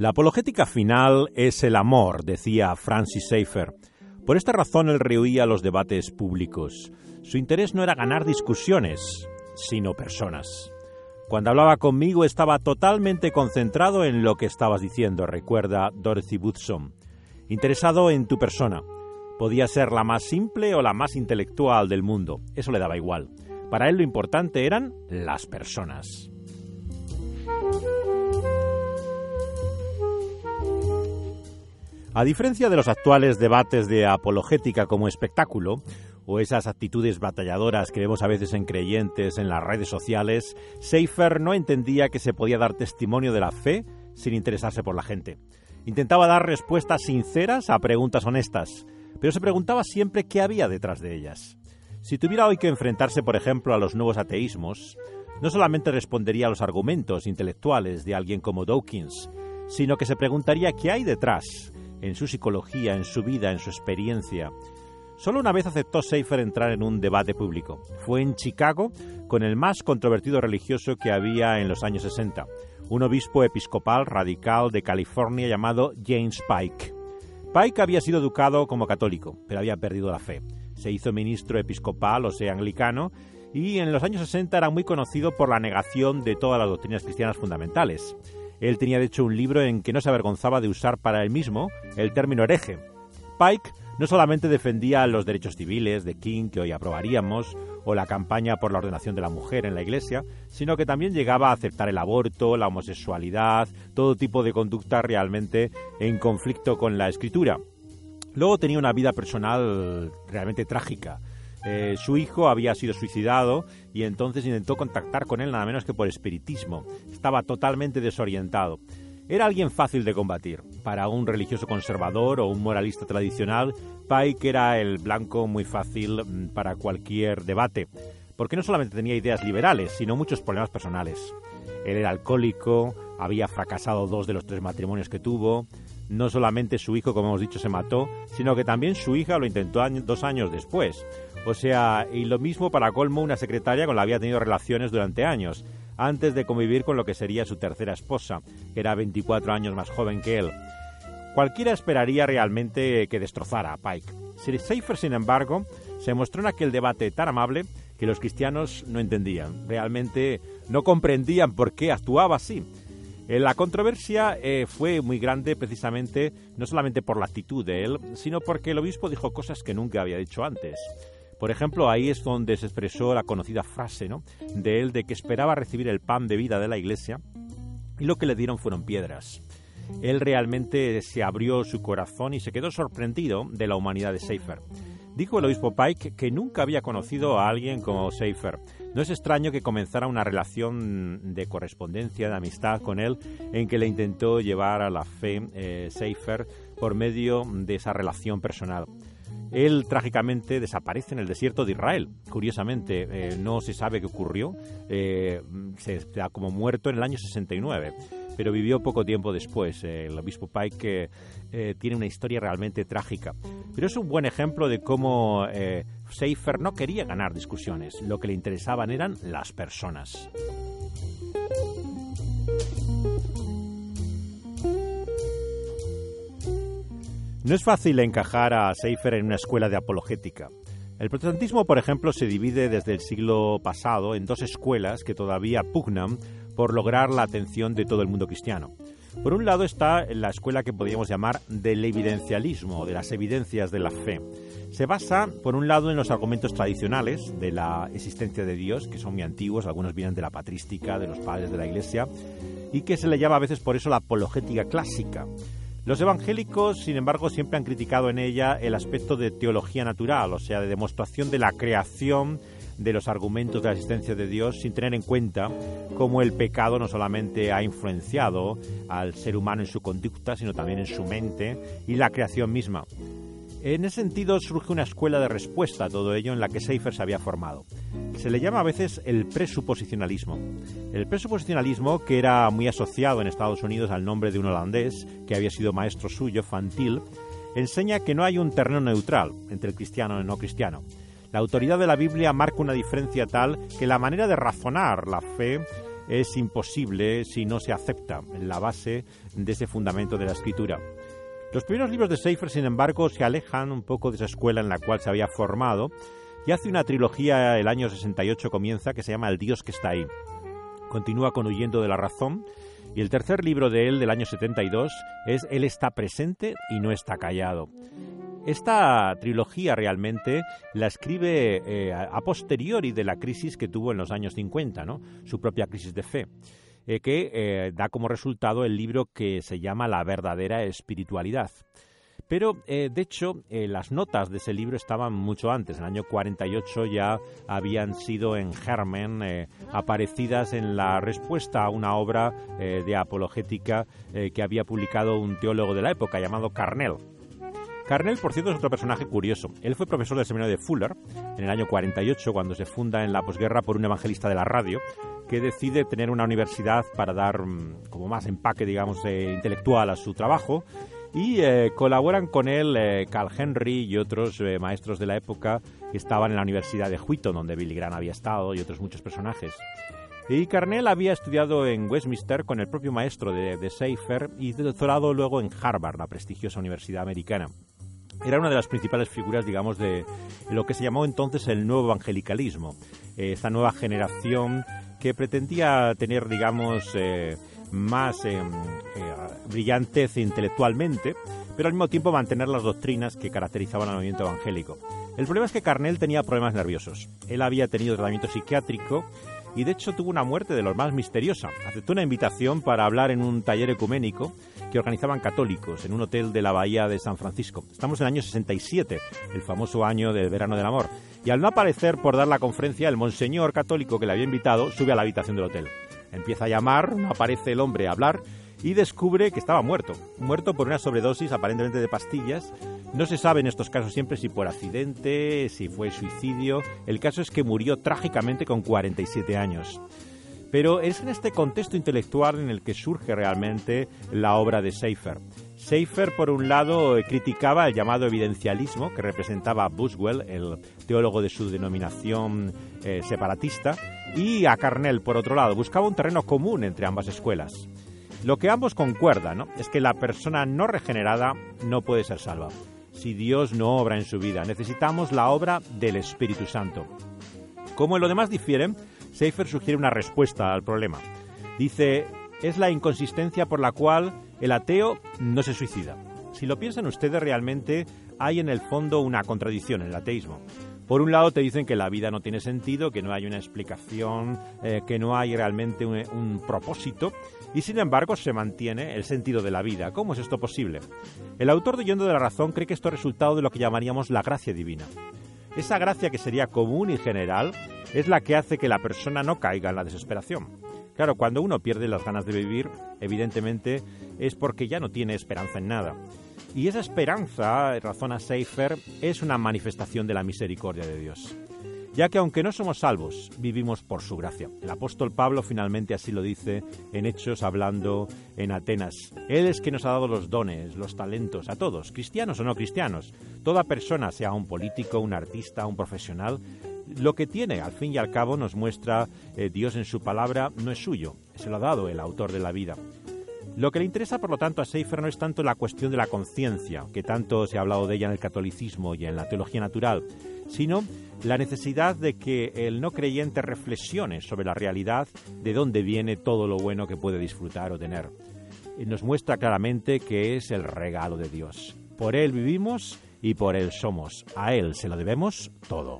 La apologética final es el amor, decía Francis Schaeffer. Por esta razón él rehuía los debates públicos. Su interés no era ganar discusiones, sino personas. Cuando hablaba conmigo estaba totalmente concentrado en lo que estabas diciendo, recuerda Dorothy Woodson. Interesado en tu persona. Podía ser la más simple o la más intelectual del mundo. Eso le daba igual. Para él lo importante eran las personas. A diferencia de los actuales debates de apologética como espectáculo, o esas actitudes batalladoras que vemos a veces en creyentes en las redes sociales, Seifer no entendía que se podía dar testimonio de la fe sin interesarse por la gente. Intentaba dar respuestas sinceras a preguntas honestas, pero se preguntaba siempre qué había detrás de ellas. Si tuviera hoy que enfrentarse, por ejemplo, a los nuevos ateísmos, no solamente respondería a los argumentos intelectuales de alguien como Dawkins, sino que se preguntaría qué hay detrás, en su psicología, en su vida, en su experiencia. Solo una vez aceptó Seifer entrar en un debate público. Fue en Chicago con el más controvertido religioso que había en los años 60, un obispo episcopal radical de California llamado James Pike. Pike había sido educado como católico, pero había perdido la fe. Se hizo ministro episcopal, o sea, anglicano, y en los años 60 era muy conocido por la negación de todas las doctrinas cristianas fundamentales. Él tenía de hecho un libro en que no se avergonzaba de usar para él mismo el término hereje. Pike no solamente defendía los derechos civiles de King, que hoy aprobaríamos, o la campaña por la ordenación de la mujer en la Iglesia, sino que también llegaba a aceptar el aborto, la homosexualidad, todo tipo de conducta realmente en conflicto con la Escritura. Luego tenía una vida personal realmente trágica. Eh, su hijo había sido suicidado y entonces intentó contactar con él nada menos que por espiritismo. Estaba totalmente desorientado. Era alguien fácil de combatir. Para un religioso conservador o un moralista tradicional, Pike era el blanco muy fácil mm, para cualquier debate, porque no solamente tenía ideas liberales, sino muchos problemas personales. Él era alcohólico, había fracasado dos de los tres matrimonios que tuvo, no solamente su hijo, como hemos dicho, se mató, sino que también su hija lo intentó dos años después. O sea, y lo mismo para colmo una secretaria con la que había tenido relaciones durante años, antes de convivir con lo que sería su tercera esposa, que era 24 años más joven que él. Cualquiera esperaría realmente que destrozara a Pike. Seifer, sin embargo, se mostró en aquel debate tan amable que los cristianos no entendían, realmente no comprendían por qué actuaba así. Eh, la controversia eh, fue muy grande precisamente no solamente por la actitud de él, sino porque el obispo dijo cosas que nunca había dicho antes. Por ejemplo, ahí es donde se expresó la conocida frase ¿no? de él de que esperaba recibir el pan de vida de la iglesia y lo que le dieron fueron piedras. Él realmente se abrió su corazón y se quedó sorprendido de la humanidad de Seifer. Dijo el obispo Pike que nunca había conocido a alguien como Seifer. No es extraño que comenzara una relación de correspondencia, de amistad con él, en que le intentó llevar a la fe eh, Seifer por medio de esa relación personal. Él trágicamente desaparece en el desierto de Israel. Curiosamente, eh, no se sabe qué ocurrió. Eh, se da como muerto en el año 69, pero vivió poco tiempo después. el obispo Pike eh, tiene una historia realmente trágica. Pero es un buen ejemplo de cómo Seifer no quería ganar discusiones. Lo que le interesaban eran las personas. No es fácil encajar a Seifer en una escuela de apologética. El protestantismo, por ejemplo, se divide desde el siglo pasado en dos escuelas que todavía pugnan por lograr la atención de todo el mundo cristiano. Por un lado está la escuela que podríamos llamar del evidencialismo, de las evidencias de la fe. Se basa, por un lado, en los argumentos tradicionales de la existencia de Dios, que son muy antiguos, algunos vienen de la patrística, de los padres de la Iglesia, y que se le llama a veces por eso la apologética clásica. Los evangélicos, sin embargo, siempre han criticado en ella el aspecto de teología natural, o sea, de demostración de la creación de los argumentos de la existencia de Dios sin tener en cuenta cómo el pecado no solamente ha influenciado al ser humano en su conducta, sino también en su mente y la creación misma. En ese sentido surge una escuela de respuesta a todo ello en la que Seifer se había formado. Se le llama a veces el presuposicionalismo. El presuposicionalismo, que era muy asociado en Estados Unidos al nombre de un holandés que había sido maestro suyo, Fantil, enseña que no hay un terreno neutral entre el cristiano y el no cristiano. La autoridad de la Biblia marca una diferencia tal que la manera de razonar la fe es imposible si no se acepta la base de ese fundamento de la escritura. Los primeros libros de Seifer, sin embargo, se alejan un poco de esa escuela en la cual se había formado y hace una trilogía, el año 68 comienza, que se llama El Dios que está ahí. Continúa con Huyendo de la Razón y el tercer libro de él, del año 72, es Él está presente y no está callado. Esta trilogía realmente la escribe eh, a posteriori de la crisis que tuvo en los años 50, ¿no? su propia crisis de fe. Eh, que eh, da como resultado el libro que se llama La verdadera espiritualidad. Pero, de hecho, las notas de ese libro estaban mucho antes. En el año 48 ya habían sido en germen, aparecidas en la respuesta a una obra de apologética que había publicado un teólogo de la época llamado Carnell. Carnell, por cierto, es otro personaje curioso. Él fue profesor del seminario de Fuller en el año 48, cuando se funda en la posguerra por un evangelista de la radio, que decide tener una universidad para dar mm, como más empaque, digamos, eh, intelectual a su trabajo. Y eh, colaboran con él eh, Carl Henry y otros maestros de la época que estaban en la Universidad de Wheaton, donde Billy Graham había estado, y otros muchos personajes. Y Carnell había estudiado en Westminster con el propio maestro de, de y doctorado luego en Harvard, la prestigiosa universidad americana era una de las principales figuras, digamos, de lo que se llamó entonces el nuevo evangelicalismo, esta nueva generación que pretendía tener, digamos, eh, más eh, eh, brillantez intelectualmente, pero al mismo tiempo mantener las doctrinas que caracterizaban al movimiento evangélico. El problema es que Carnell tenía problemas nerviosos. Él había tenido tratamiento psiquiátrico y de hecho tuvo una muerte de lo más misteriosa. Aceptó una invitación para hablar en un taller ecuménico que organizaban católicos en un hotel de la bahía de San Francisco. Estamos en el año 67, el famoso año del verano del amor y al no aparecer por dar la conferencia, el monseñor católico que le había invitado sube a la habitación del hotel. Empieza a llamar, no aparece el hombre a hablar y descubre que estaba muerto, muerto por una sobredosis aparentemente de pastillas. No se sabe en estos casos siempre si por accidente, si fue suicidio. El caso es que murió trágicamente con 47 años. Pero es en este contexto intelectual en el que surge realmente la obra de Seifer. Seifer, por un lado, criticaba el llamado evidencialismo que representaba a Buswell, el teólogo de su denominación eh, separatista, y a Carnell, por otro lado, buscaba un terreno común entre ambas escuelas. Lo que ambos concuerdan es que la persona no regenerada no puede ser salva. Si Dios no obra en su vida, necesitamos la obra del Espíritu Santo. Como en lo demás difieren, Seifer sugiere una respuesta al problema. Dice, es la inconsistencia por la cual el ateo no se suicida. Si lo piensan ustedes realmente, hay en el fondo una contradicción en el ateísmo. Por un lado te dicen que la vida no tiene sentido, que no hay una explicación, eh, que no hay realmente un, un, propósito, y sin embargo se mantiene el sentido de la vida. ¿Cómo es esto posible? El autor de Yendo de la Razón cree que esto es resultado de lo que llamaríamos la gracia divina. Esa gracia que sería común y general es la que hace que la persona no caiga en la desesperación. Claro, cuando uno pierde las ganas de vivir, evidentemente es porque ya no tiene esperanza en nada. Y esa esperanza, razona Seifer, es una manifestación de la misericordia de Dios. Ya que aunque no somos salvos, vivimos por su gracia. El apóstol Pablo finalmente así lo dice en Hechos hablando en Atenas. Él es que nos ha dado los dones, los talentos, a todos, cristianos o no cristianos. Toda persona, sea un político, un artista, un profesional, lo que tiene, al fin y al cabo, nos muestra eh, Dios en su palabra, no es suyo, se lo ha dado el autor de la vida. Lo que le interesa, por lo tanto, a Seifer no es tanto la cuestión de la conciencia, que tanto se ha hablado de ella en el catolicismo y en la teología natural, sino la necesidad de que el no creyente reflexione sobre la realidad de dónde viene todo lo bueno que puede disfrutar o tener. Nos muestra claramente que es el regalo de Dios. Por Él vivimos y por Él somos. A Él se lo debemos todo.